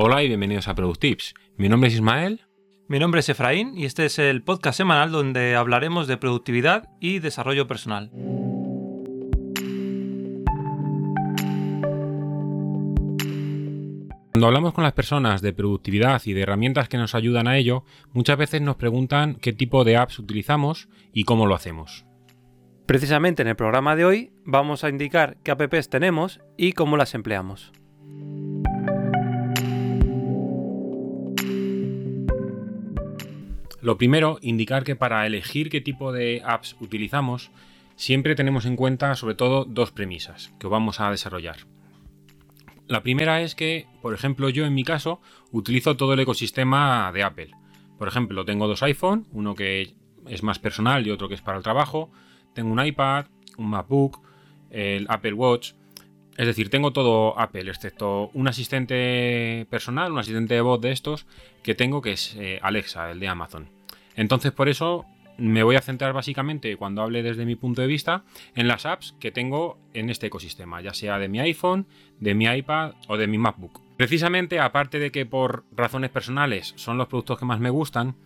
Hola y bienvenidos a Productips. Mi nombre es Ismael. Mi nombre es Efraín y este es el podcast semanal donde hablaremos de productividad y desarrollo personal. Cuando hablamos con las personas de productividad y de herramientas que nos ayudan a ello, muchas veces nos preguntan qué tipo de apps utilizamos y cómo lo hacemos. Precisamente en el programa de hoy vamos a indicar qué apps tenemos y cómo las empleamos. Lo primero, indicar que para elegir qué tipo de apps utilizamos, siempre tenemos en cuenta sobre todo dos premisas que vamos a desarrollar. La primera es que, por ejemplo, yo en mi caso utilizo todo el ecosistema de Apple. Por ejemplo, tengo dos iPhone, uno que es más personal y otro que es para el trabajo. Tengo un iPad, un MacBook, el Apple Watch. Es decir, tengo todo Apple, excepto un asistente personal, un asistente de voz de estos que tengo, que es eh, Alexa, el de Amazon. Entonces, por eso me voy a centrar básicamente, cuando hable desde mi punto de vista, en las apps que tengo en este ecosistema, ya sea de mi iPhone, de mi iPad o de mi MacBook. Precisamente, aparte de que por razones personales son los productos que más me gustan,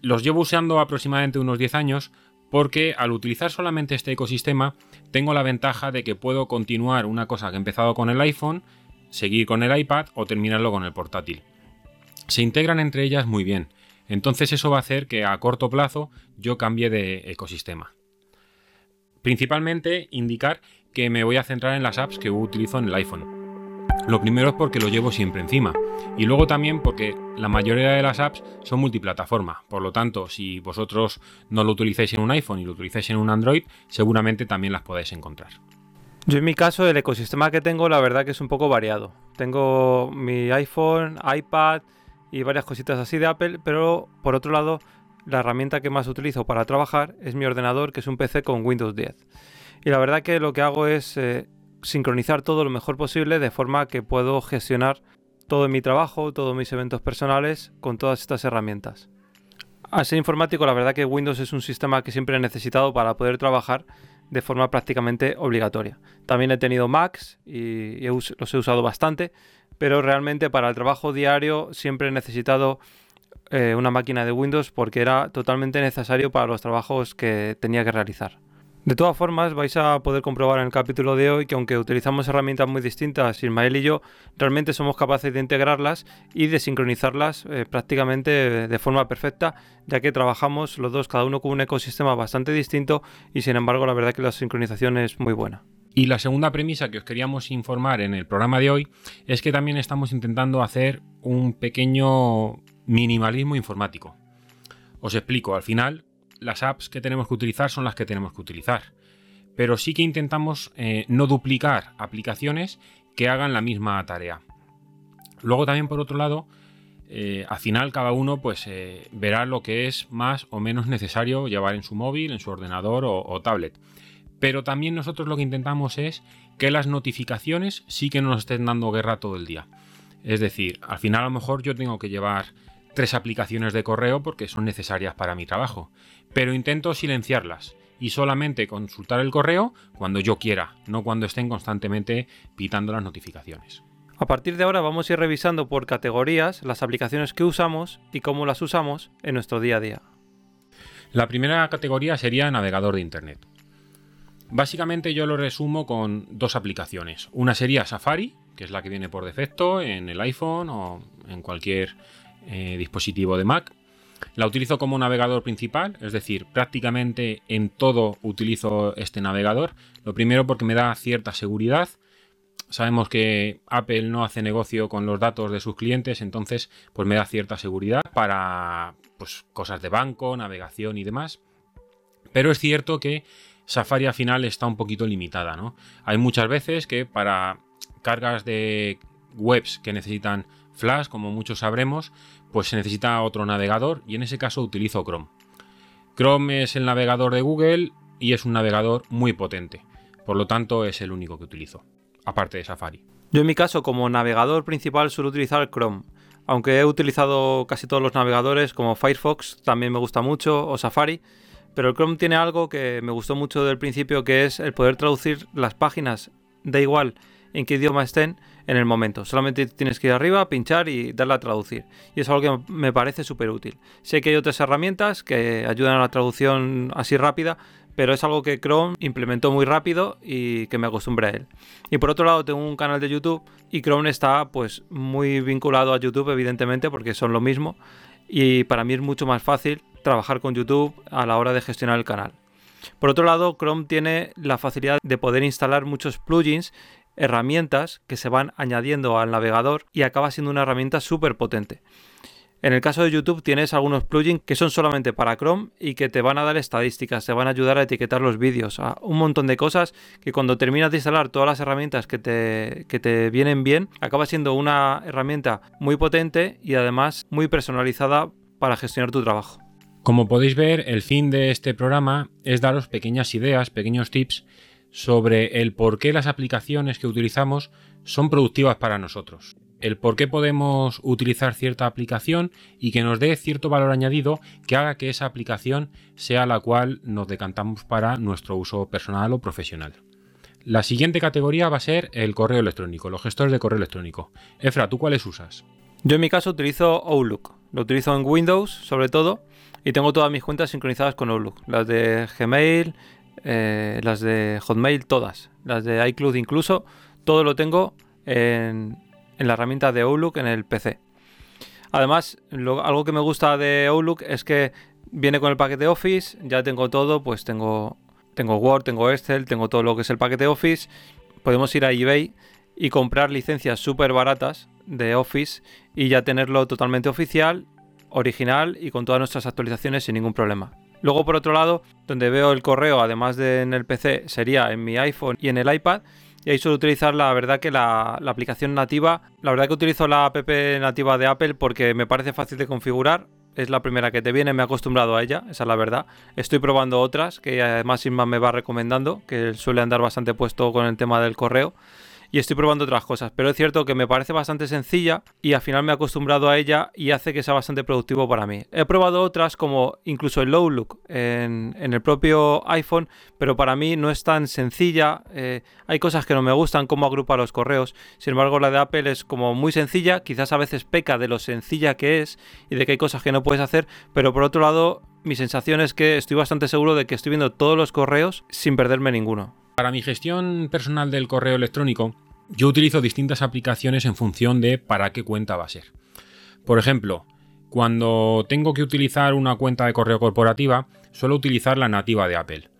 los llevo usando aproximadamente unos 10 años porque al utilizar solamente este ecosistema tengo la ventaja de que puedo continuar una cosa que he empezado con el iPhone, seguir con el iPad o terminarlo con el portátil. Se integran entre ellas muy bien entonces eso va a hacer que a corto plazo yo cambie de ecosistema. Principalmente indicar que me voy a centrar en las apps que utilizo en el iPhone. Lo primero es porque lo llevo siempre encima y luego también porque la mayoría de las apps son multiplataforma. Por lo tanto, si vosotros no lo utilizáis en un iPhone y lo utilizáis en un Android, seguramente también las podéis encontrar. Yo en mi caso el ecosistema que tengo la verdad que es un poco variado. Tengo mi iPhone, iPad, y varias cositas así de Apple, pero por otro lado, la herramienta que más utilizo para trabajar es mi ordenador, que es un PC con Windows 10. Y la verdad que lo que hago es eh, sincronizar todo lo mejor posible de forma que puedo gestionar todo mi trabajo, todos mis eventos personales con todas estas herramientas. Al ser informático, la verdad que Windows es un sistema que siempre he necesitado para poder trabajar de forma prácticamente obligatoria. También he tenido Macs y los he usado bastante, pero realmente para el trabajo diario siempre he necesitado eh, una máquina de Windows porque era totalmente necesario para los trabajos que tenía que realizar. De todas formas, vais a poder comprobar en el capítulo de hoy que aunque utilizamos herramientas muy distintas, Ismael y yo, realmente somos capaces de integrarlas y de sincronizarlas eh, prácticamente de forma perfecta, ya que trabajamos los dos cada uno con un ecosistema bastante distinto y sin embargo la verdad que la sincronización es muy buena. Y la segunda premisa que os queríamos informar en el programa de hoy es que también estamos intentando hacer un pequeño minimalismo informático. Os explico, al final las apps que tenemos que utilizar son las que tenemos que utilizar, pero sí que intentamos eh, no duplicar aplicaciones que hagan la misma tarea. Luego también por otro lado, eh, al final cada uno pues eh, verá lo que es más o menos necesario llevar en su móvil, en su ordenador o tablet. Pero también nosotros lo que intentamos es que las notificaciones sí que nos estén dando guerra todo el día. Es decir, al final a lo mejor yo tengo que llevar tres aplicaciones de correo porque son necesarias para mi trabajo, pero intento silenciarlas y solamente consultar el correo cuando yo quiera, no cuando estén constantemente pitando las notificaciones. A partir de ahora vamos a ir revisando por categorías las aplicaciones que usamos y cómo las usamos en nuestro día a día. La primera categoría sería navegador de Internet. Básicamente yo lo resumo con dos aplicaciones. Una sería Safari, que es la que viene por defecto en el iPhone o en cualquier eh, dispositivo de Mac. La utilizo como navegador principal, es decir, prácticamente en todo utilizo este navegador. Lo primero porque me da cierta seguridad. Sabemos que Apple no hace negocio con los datos de sus clientes, entonces pues me da cierta seguridad para pues, cosas de banco, navegación y demás. Pero es cierto que Safari al final está un poquito limitada, ¿no? Hay muchas veces que para cargas de webs que necesitan Flash, como muchos sabremos, pues se necesita otro navegador y en ese caso utilizo Chrome. Chrome es el navegador de Google y es un navegador muy potente, por lo tanto es el único que utilizo, aparte de Safari. Yo en mi caso como navegador principal suelo utilizar Chrome, aunque he utilizado casi todos los navegadores como Firefox, también me gusta mucho, o Safari, pero el Chrome tiene algo que me gustó mucho del principio, que es el poder traducir las páginas, da igual en qué idioma estén, en el momento. Solamente tienes que ir arriba, pinchar y darle a traducir. Y es algo que me parece súper útil. Sé que hay otras herramientas que ayudan a la traducción así rápida, pero es algo que Chrome implementó muy rápido y que me acostumbré a él. Y por otro lado tengo un canal de YouTube y Chrome está pues muy vinculado a YouTube evidentemente porque son lo mismo y para mí es mucho más fácil trabajar con YouTube a la hora de gestionar el canal. Por otro lado, Chrome tiene la facilidad de poder instalar muchos plugins, herramientas que se van añadiendo al navegador y acaba siendo una herramienta súper potente. En el caso de YouTube tienes algunos plugins que son solamente para Chrome y que te van a dar estadísticas, te van a ayudar a etiquetar los vídeos, a un montón de cosas que cuando terminas de instalar todas las herramientas que te, que te vienen bien, acaba siendo una herramienta muy potente y además muy personalizada para gestionar tu trabajo. Como podéis ver, el fin de este programa es daros pequeñas ideas, pequeños tips sobre el por qué las aplicaciones que utilizamos son productivas para nosotros. El por qué podemos utilizar cierta aplicación y que nos dé cierto valor añadido que haga que esa aplicación sea la cual nos decantamos para nuestro uso personal o profesional. La siguiente categoría va a ser el correo electrónico, los gestores de correo electrónico. Efra, ¿tú cuáles usas? Yo en mi caso utilizo Outlook. Lo utilizo en Windows sobre todo y tengo todas mis cuentas sincronizadas con Outlook. Las de Gmail, eh, las de Hotmail, todas. Las de iCloud incluso. Todo lo tengo en, la herramienta de Outlook en el PC. Además, algo que me gusta de Outlook es que viene con el paquete Office, ya tengo todo, pues tengo, tengo Word, tengo Excel, tengo todo lo que es el paquete Office. Podemos ir a eBay y comprar licencias súper baratas de Office y ya tenerlo totalmente oficial original y con todas nuestras actualizaciones sin ningún problema. Luego, por otro lado, donde veo el correo, además de en el PC, sería en mi iPhone y en el iPad. Y ahí suelo utilizar la verdad que la, aplicación nativa. La verdad que utilizo la app nativa de Apple porque me parece fácil de configurar. Es la primera que te viene, me he acostumbrado a ella, esa es la verdad. Estoy probando otras que además Inma me va recomendando, que suele andar bastante puesto con el tema del correo y estoy probando otras cosas. Pero es cierto que me parece bastante sencilla y al final me he acostumbrado a ella y hace que sea bastante productivo para mí. He probado otras como incluso el Outlook en, en el propio iPhone, pero para mí no es tan sencilla. Eh, hay cosas que no me gustan, cómo agrupa los correos. Sin embargo, la de Apple es como muy sencilla, quizás a veces peca de lo sencilla que es y de que hay cosas que no puedes hacer, pero por otro lado, mi sensación es que estoy bastante seguro de que estoy viendo todos los correos sin perderme ninguno. Para mi gestión personal del correo electrónico, yo utilizo distintas aplicaciones en función de para qué cuenta va a ser. Por ejemplo, cuando tengo que utilizar una cuenta de correo corporativa, suelo utilizar la nativa de Apple.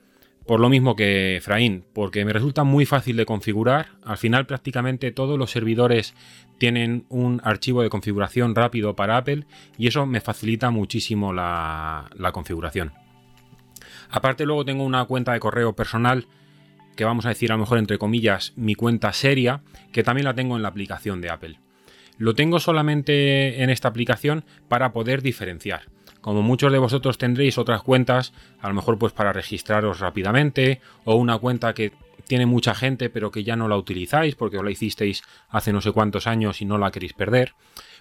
Por lo mismo que Efraín, porque me resulta muy fácil de configurar. Al final prácticamente todos los servidores tienen un archivo de configuración rápido para Apple y eso me facilita muchísimo la, la configuración. Aparte luego tengo una cuenta de correo personal que vamos a decir a lo mejor entre comillas mi cuenta seria, que también la tengo en la aplicación de Apple. Lo tengo solamente en esta aplicación para poder diferenciar. Como muchos de vosotros tendréis otras cuentas, a lo mejor pues para registraros rápidamente, o una cuenta que tiene mucha gente pero que ya no la utilizáis porque os la hicisteis hace no sé cuántos años y no la queréis perder.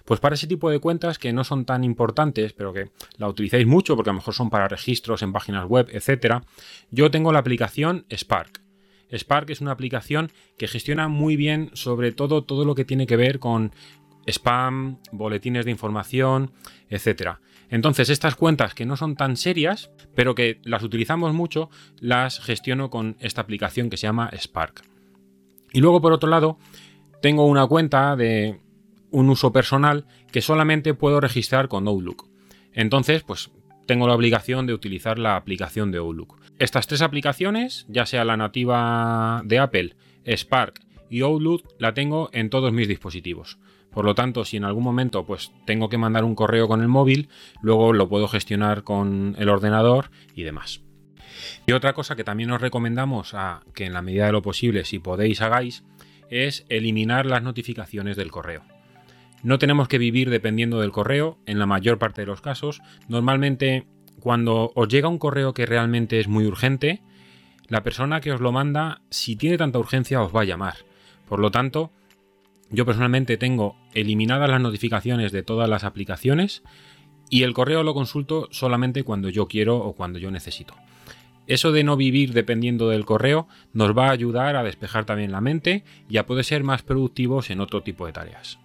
Pues para ese tipo de cuentas que no son tan importantes, pero que la utilizáis mucho porque a lo mejor son para registros en páginas web, etc., yo tengo la aplicación Spark. Spark es una aplicación que gestiona muy bien sobre todo todo lo que tiene que ver con spam, boletines de información, etc. Entonces estas cuentas que no son tan serias, pero que las utilizamos mucho, las gestiono con esta aplicación que se llama Spark. Y luego por otro lado, tengo una cuenta de un uso personal que solamente puedo registrar con Outlook. Entonces, pues tengo la obligación de utilizar la aplicación de Outlook. Estas tres aplicaciones, ya sea la nativa de Apple, Spark y Outlook, la tengo en todos mis dispositivos. Por lo tanto, si en algún momento pues tengo que mandar un correo con el móvil, luego lo puedo gestionar con el ordenador y demás. Y otra cosa que también os recomendamos a que en la medida de lo posible, si podéis, hagáis, es eliminar las notificaciones del correo. No tenemos que vivir dependiendo del correo, en la mayor parte de los casos. Normalmente, cuando os llega un correo que realmente es muy urgente, la persona que os lo manda, si tiene tanta urgencia, os va a llamar. Por lo tanto, yo personalmente tengo eliminadas las notificaciones de todas las aplicaciones y el correo lo consulto solamente cuando yo quiero o cuando yo necesito. Eso de no vivir dependiendo del correo nos va a ayudar a despejar también la mente y a poder ser más productivos en otro tipo de tareas.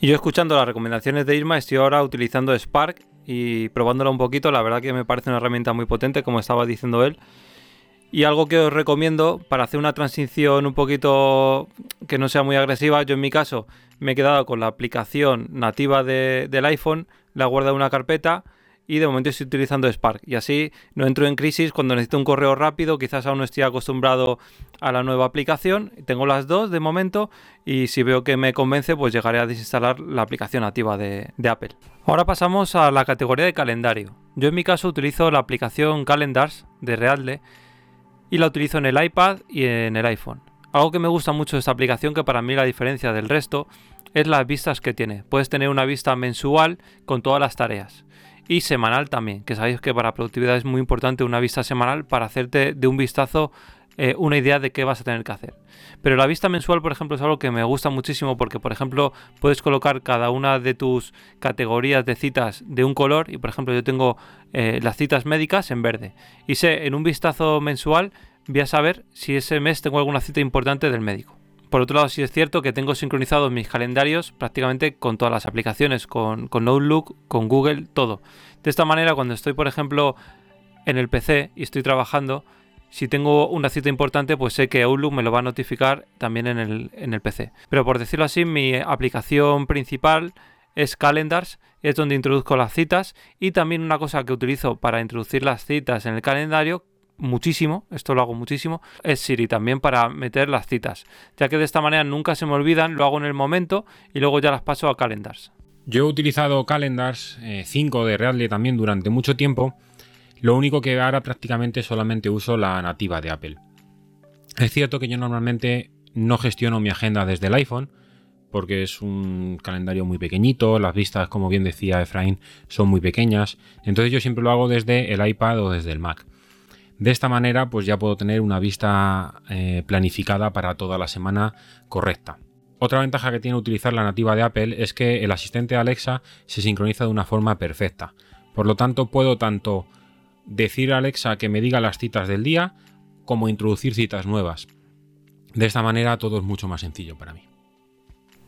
Yo escuchando las recomendaciones de Irma estoy ahora utilizando Spark y probándola un poquito, la verdad que me parece una herramienta muy potente, como estaba diciendo él. Y algo que os recomiendo para hacer una transición un poquito que no sea muy agresiva, yo en mi caso me he quedado con la aplicación nativa del iPhone, la guardo en una carpeta y de momento estoy utilizando Spark. Y así no entro en crisis cuando necesito un correo rápido, quizás aún no estoy acostumbrado a la nueva aplicación. Tengo las dos de momento y si veo que me convence, pues llegaré a desinstalar la aplicación nativa de, de Apple. Ahora pasamos a la categoría de calendario. Yo en mi caso utilizo la aplicación Calendars de Realde y la utilizo en el iPad y en el iPhone. Algo que me gusta mucho de esta aplicación, que para mí la diferencia del resto, es las vistas que tiene. Puedes tener una vista mensual con todas las tareas y semanal también, que sabéis que para productividad es muy importante una vista semanal para hacerte de un vistazo eh, una idea de qué vas a tener que hacer. Pero la vista mensual, por ejemplo, es algo que me gusta muchísimo porque, por ejemplo, puedes colocar cada una de tus categorías de citas de un color y, por ejemplo, yo tengo eh, las citas médicas en verde y sé en un vistazo mensual voy a saber si ese mes tengo alguna cita importante del médico. Por otro lado, sí es cierto que tengo sincronizados mis calendarios prácticamente con todas las aplicaciones, con, Outlook, con Google, todo. De esta manera, cuando estoy, por ejemplo, en el PC y estoy trabajando, si tengo una cita importante, pues sé que Outlook me lo va a notificar también en el, en el PC. Pero por decirlo así, mi aplicación principal es Calendars, es donde introduzco las citas y también una cosa que utilizo para introducir las citas en el calendario muchísimo, esto lo hago muchísimo, es Siri también para meter las citas, ya que de esta manera nunca se me olvidan, lo hago en el momento y luego ya las paso a Calendars. Yo he utilizado Calendars 5 eh, de Readly también durante mucho tiempo, lo único que ahora prácticamente solamente uso la nativa de Apple. Es cierto que yo normalmente no gestiono mi agenda desde el iPhone, porque es un calendario muy pequeñito, las vistas, como bien decía Efraín, son muy pequeñas, entonces yo siempre lo hago desde el iPad o desde el Mac. De esta manera, pues ya puedo tener una vista eh, planificada para toda la semana correcta. Otra ventaja que tiene utilizar la nativa de Apple es que el asistente Alexa se sincroniza de una forma perfecta. Por lo tanto, puedo tanto decir a Alexa que me diga las citas del día como introducir citas nuevas. De esta manera todo es mucho más sencillo para mí.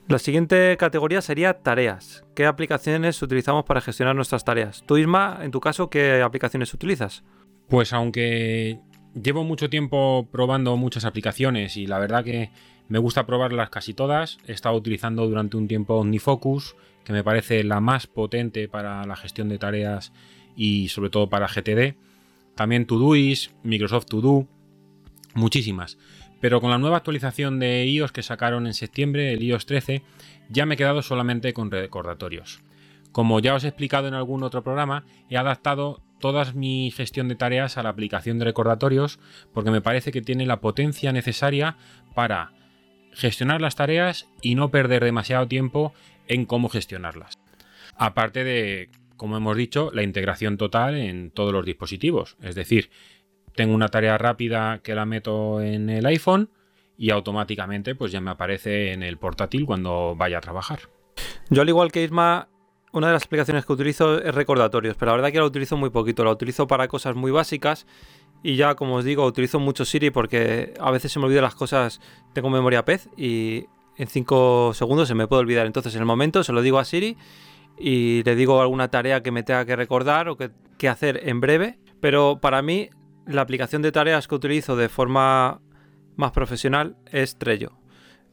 La siguiente categoría sería tareas. ¿Qué aplicaciones utilizamos para gestionar nuestras tareas? Tú, Isma, en tu caso, ¿qué aplicaciones utilizas? Pues aunque llevo mucho tiempo probando muchas aplicaciones y la verdad que me gusta probarlas casi todas, he estado utilizando durante un tiempo OmniFocus, que me parece la más potente para la gestión de tareas y sobre todo para GTD. También Todoist, Microsoft To Do, muchísimas. Pero con la nueva actualización de iOS que sacaron en septiembre, el iOS 13, ya me he quedado solamente con recordatorios. Como ya os he explicado en algún otro programa, he adaptado toda mi gestión de tareas a la aplicación de recordatorios porque me parece que tiene la potencia necesaria para gestionar las tareas y no perder demasiado tiempo en cómo gestionarlas. Aparte de, como hemos dicho, la integración total en todos los dispositivos. Es decir, tengo una tarea rápida que la meto en el iPhone y automáticamente pues ya me aparece en el portátil cuando vaya a trabajar. Yo al igual que Isma una de las aplicaciones que utilizo es recordatorios, pero la verdad que la utilizo muy poquito. La utilizo para cosas muy básicas y ya, como os digo, utilizo mucho Siri porque a veces se me olvidan las cosas. Tengo memoria pez y en 5 segundos se me puede olvidar. Entonces, en el momento se lo digo a Siri y le digo alguna tarea que me tenga que recordar o que, que hacer en breve. Pero para mí, la aplicación de tareas que utilizo de forma más profesional es Trello.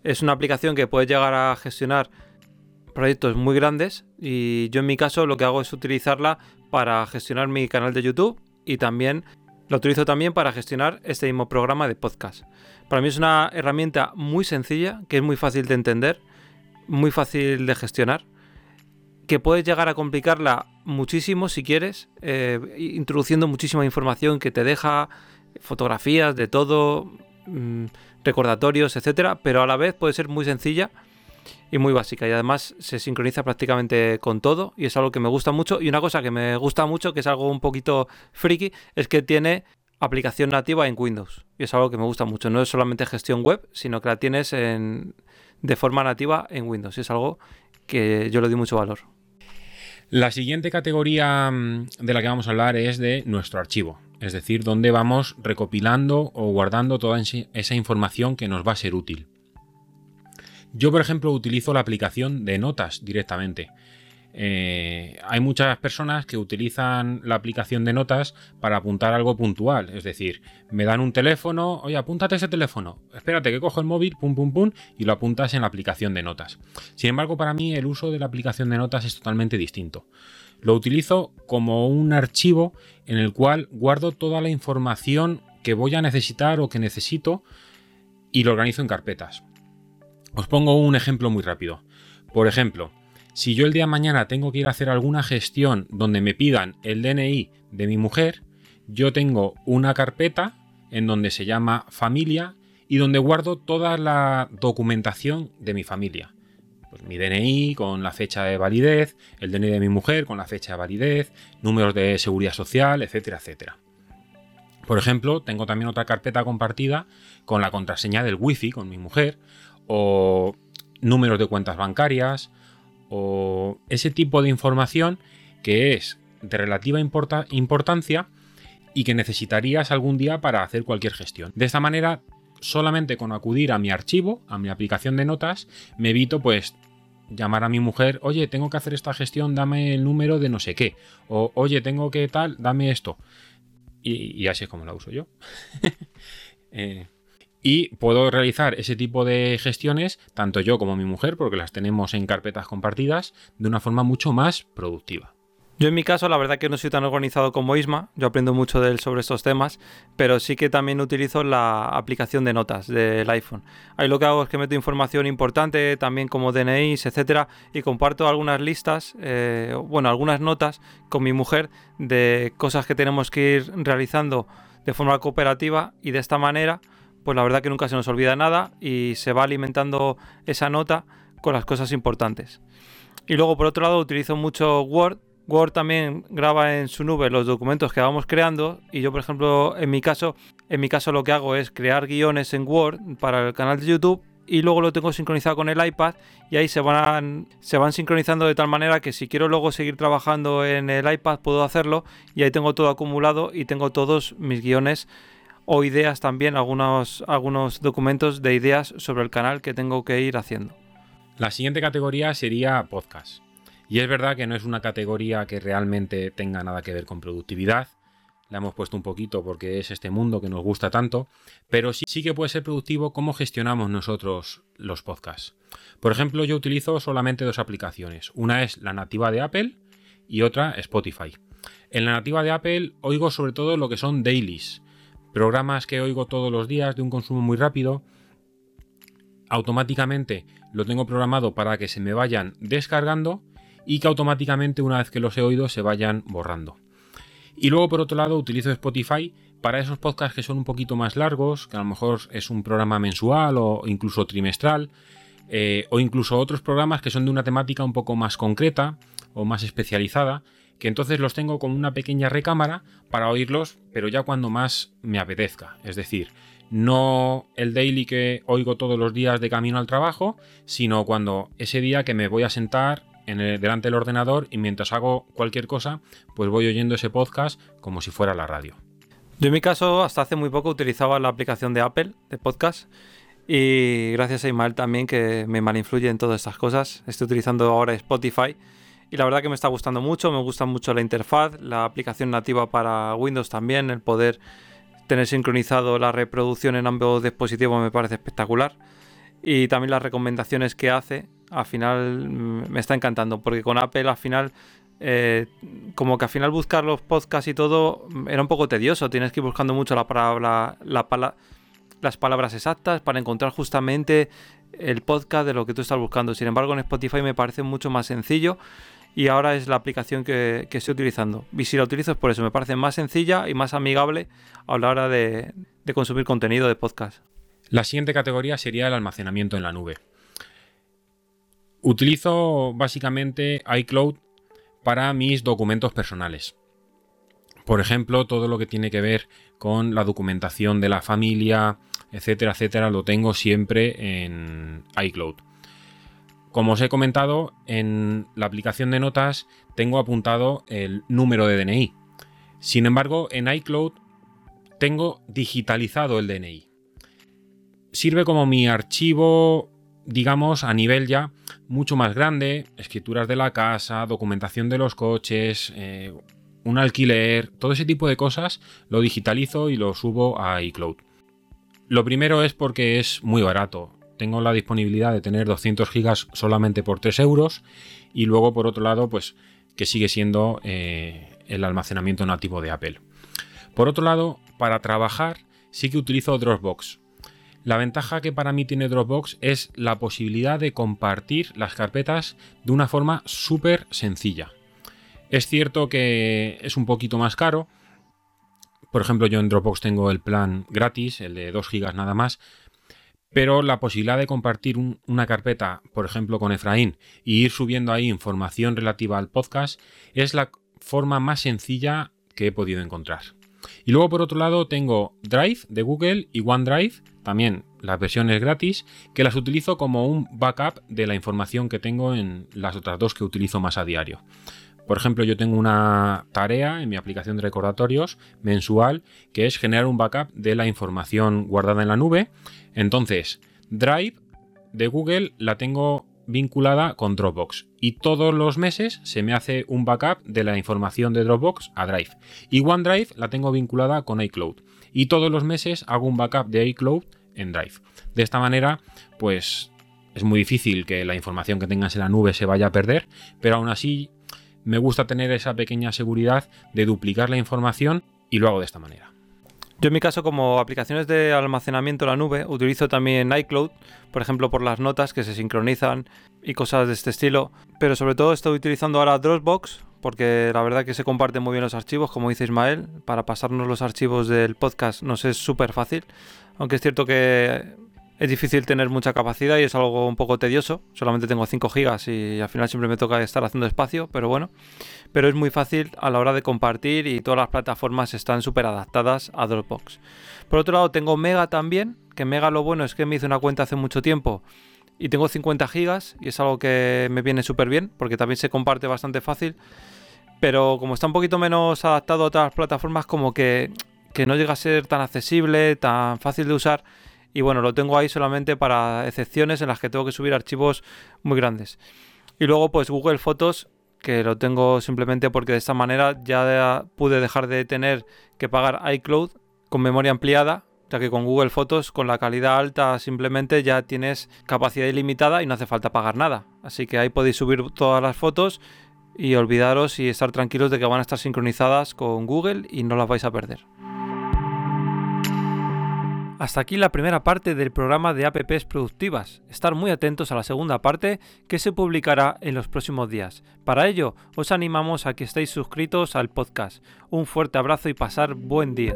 Es una aplicación que puede llegar a gestionar proyectos muy grandes y yo en mi caso lo que hago es utilizarla para gestionar mi canal de YouTube y también lo utilizo también para gestionar este mismo programa de podcast. Para mí es una herramienta muy sencilla, que es muy fácil de entender, muy fácil de gestionar, que puedes llegar a complicarla muchísimo si quieres, eh, introduciendo muchísima información que te deja fotografías de todo, mm, recordatorios, etcétera, pero a la vez puede ser muy sencilla y muy básica. Y además se sincroniza prácticamente con todo y es algo que me gusta mucho. Y una cosa que me gusta mucho que es algo un poquito friki es que tiene aplicación nativa en Windows. Y es algo que me gusta mucho. No es solamente gestión web sino que la tienes en, de forma nativa en Windows. Y es algo que yo le doy mucho valor. La siguiente categoría mm, de la que vamos a hablar es de nuestro archivo, es decir, donde vamos recopilando o guardando toda esa información que nos va a ser útil. Yo, por ejemplo, utilizo la aplicación de notas directamente. Eh, hay muchas personas que utilizan la aplicación de notas para apuntar algo puntual. Es decir, me dan un teléfono, oye, apúntate ese teléfono. Espérate que cojo el móvil, pum, pum, pum, y lo apuntas en la aplicación de notas. Sin embargo, para mí el uso de la aplicación de notas es totalmente distinto. Lo utilizo como un archivo en el cual guardo toda la información que voy a necesitar o que necesito y lo organizo en carpetas. Os pongo un ejemplo muy rápido. Por ejemplo, si yo el día de mañana tengo que ir a hacer alguna gestión donde me pidan el DNI de mi mujer, yo tengo una carpeta en donde se llama familia y donde guardo toda la documentación de mi familia. Pues mi DNI con la fecha de validez, el DNI de mi mujer con la fecha de validez, números de seguridad social, etcétera, etcétera. Por ejemplo, tengo también otra carpeta compartida con la contraseña del wifi con mi mujer, o números de cuentas bancarias, o ese tipo de información que es de relativa importancia y que necesitarías algún día para hacer cualquier gestión. De esta manera, solamente con acudir a mi archivo, a mi aplicación de notas, me evito pues llamar a mi mujer, oye, tengo que hacer esta gestión, dame el número de no sé qué, o oye, tengo que tal, dame esto. Y, así es como la uso yo. eh, y puedo realizar ese tipo de gestiones, tanto yo como mi mujer, porque las tenemos en carpetas compartidas, de una forma mucho más productiva. Yo en mi caso, la verdad que no soy tan organizado como Isma, yo aprendo mucho de él sobre estos temas, pero sí que también utilizo la aplicación de notas del iPhone. Ahí lo que hago es que meto información importante, también como DNIs, etcétera, y comparto algunas listas, eh, bueno, algunas notas con mi mujer de cosas que tenemos que ir realizando de forma cooperativa y de esta manera pues la verdad que nunca se nos olvida nada y se va alimentando esa nota con las cosas importantes. Y luego por otro lado utilizo mucho Word. Word también graba en su nube los documentos que vamos creando y yo por ejemplo en mi caso en mi caso lo que hago es crear guiones en Word para el canal de YouTube y luego lo tengo sincronizado con el iPad y ahí se van, se van sincronizando de tal manera que si quiero luego seguir trabajando en el iPad puedo hacerlo y ahí tengo todo acumulado y tengo todos mis guiones o ideas también, algunos, algunos documentos de ideas sobre el canal que tengo que ir haciendo. La siguiente categoría sería podcast. Y es verdad que no es una categoría que realmente tenga nada que ver con productividad. La hemos puesto un poquito porque es este mundo que nos gusta tanto, pero sí, sí que puede ser productivo cómo gestionamos nosotros los podcasts. Por ejemplo, yo utilizo solamente dos aplicaciones. Una es la nativa de Apple y otra Spotify. En la nativa de Apple oigo sobre todo lo que son dailies, programas que oigo todos los días de un consumo muy rápido, automáticamente lo tengo programado para que se me vayan descargando y que automáticamente una vez que los he oído se vayan borrando. Y luego por otro lado utilizo Spotify para esos podcasts que son un poquito más largos, que a lo mejor es un programa mensual o incluso trimestral, eh, o incluso otros programas que son de una temática un poco más concreta o más especializada, que entonces los tengo con una pequeña recámara para oírlos, pero ya cuando más me apetezca. Es decir, no el daily que oigo todos los días de camino al trabajo, sino cuando ese día que me voy a sentar en delante del ordenador y mientras hago cualquier cosa, pues voy oyendo ese podcast como si fuera la radio. Yo en mi caso hasta hace muy poco utilizaba la aplicación de Apple de podcast y gracias a Imael también que me malinfluye en todas estas cosas. Estoy utilizando ahora Spotify y la verdad que me está gustando mucho, me gusta mucho la interfaz, la aplicación nativa para Windows también, el poder tener sincronizado la reproducción en ambos dispositivos me parece espectacular. Y también las recomendaciones que hace, al final mm, me está encantando, porque con Apple al final, eh, como que al final buscar los podcasts y todo mm, era un poco tedioso, tienes que ir buscando mucho la palabra, las palabras exactas para encontrar justamente el podcast de lo que tú estás buscando. Sin embargo, en Spotify me parece mucho más sencillo y ahora es la aplicación que, estoy utilizando. Y si la utilizo es por eso, me parece más sencilla y más amigable a la hora de, de consumir contenido de podcast. La siguiente categoría sería el almacenamiento en la nube. Utilizo básicamente iCloud para mis documentos personales. Por ejemplo, todo lo que tiene que ver con la documentación de la familia, etcétera, etcétera, lo tengo siempre en iCloud. Como os he comentado, en la aplicación de notas tengo apuntado el número de DNI. Sin embargo, en iCloud tengo digitalizado el DNI. Sirve como mi archivo, digamos, a nivel ya mucho más grande, escrituras de la casa, documentación de los coches, eh, un alquiler, todo ese tipo de cosas lo digitalizo y lo subo a iCloud. Lo primero es porque es muy barato. Tengo la disponibilidad de tener 200 gigas solamente por 3 euros y luego por otro lado pues que sigue siendo eh, el almacenamiento nativo de Apple. Por otro lado, para trabajar sí que utilizo Dropbox. La ventaja que para mí tiene Dropbox es la posibilidad de compartir las carpetas de una forma súper sencilla. Es cierto que es un poquito más caro. Por ejemplo, yo en Dropbox tengo el plan gratis, el de 2 GB nada más. Pero la posibilidad de compartir una carpeta, por ejemplo, con Efraín y ir subiendo ahí información relativa al podcast es la forma más sencilla que he podido encontrar. Y luego por otro lado tengo Drive de Google y OneDrive, también las versiones gratis, que las utilizo como un backup de la información que tengo en las otras dos que utilizo más a diario. Por ejemplo, yo tengo una tarea en mi aplicación de recordatorios mensual que es generar un backup de la información guardada en la nube. Entonces, Drive de Google la tengo vinculada con Dropbox y todos los meses se me hace un backup de la información de Dropbox a Drive. Y OneDrive la tengo vinculada con iCloud y todos los meses hago un backup de iCloud en Drive. De esta manera, pues es muy difícil que la información que tengas en la nube se vaya a perder, pero aún así me gusta tener esa pequeña seguridad de duplicar la información y lo hago de esta manera. Yo en mi caso, como aplicaciones de almacenamiento en la nube, utilizo también iCloud, por ejemplo, por las notas que se sincronizan y cosas de este estilo. Pero sobre todo estoy utilizando ahora Dropbox, porque la verdad que se comparten muy bien los archivos, como dice Ismael. Para pasarnos los archivos del podcast nos es súper fácil. Aunque es cierto que es difícil tener mucha capacidad y es algo un poco tedioso. Solamente tengo 5 gigas y al final siempre me toca estar haciendo espacio, pero bueno. Pero es muy fácil a la hora de compartir y todas las plataformas están súper adaptadas a Dropbox. Por otro lado, tengo Mega también, que Mega lo bueno es que me hice una cuenta hace mucho tiempo y tengo 50 gigas y es algo que me viene súper bien porque también se comparte bastante fácil. Pero como está un poquito menos adaptado a otras plataformas, como que, que no llega a ser tan accesible, tan fácil de usar y bueno, lo tengo ahí solamente para excepciones en las que tengo que subir archivos muy grandes. Y luego pues Google Fotos, que lo tengo simplemente porque de esta manera ya pude dejar de tener que pagar iCloud con memoria ampliada, ya que con Google Fotos con la calidad alta simplemente ya tienes capacidad ilimitada y no hace falta pagar nada. Así que ahí podéis subir todas las fotos y olvidaros y estar tranquilos de que van a estar sincronizadas con Google y no las vais a perder. Hasta aquí la primera parte del programa de APPs productivas. Estar muy atentos a la segunda parte que se publicará en los próximos días. Para ello, os animamos a que estéis suscritos al podcast. Un fuerte abrazo y pasar buen día.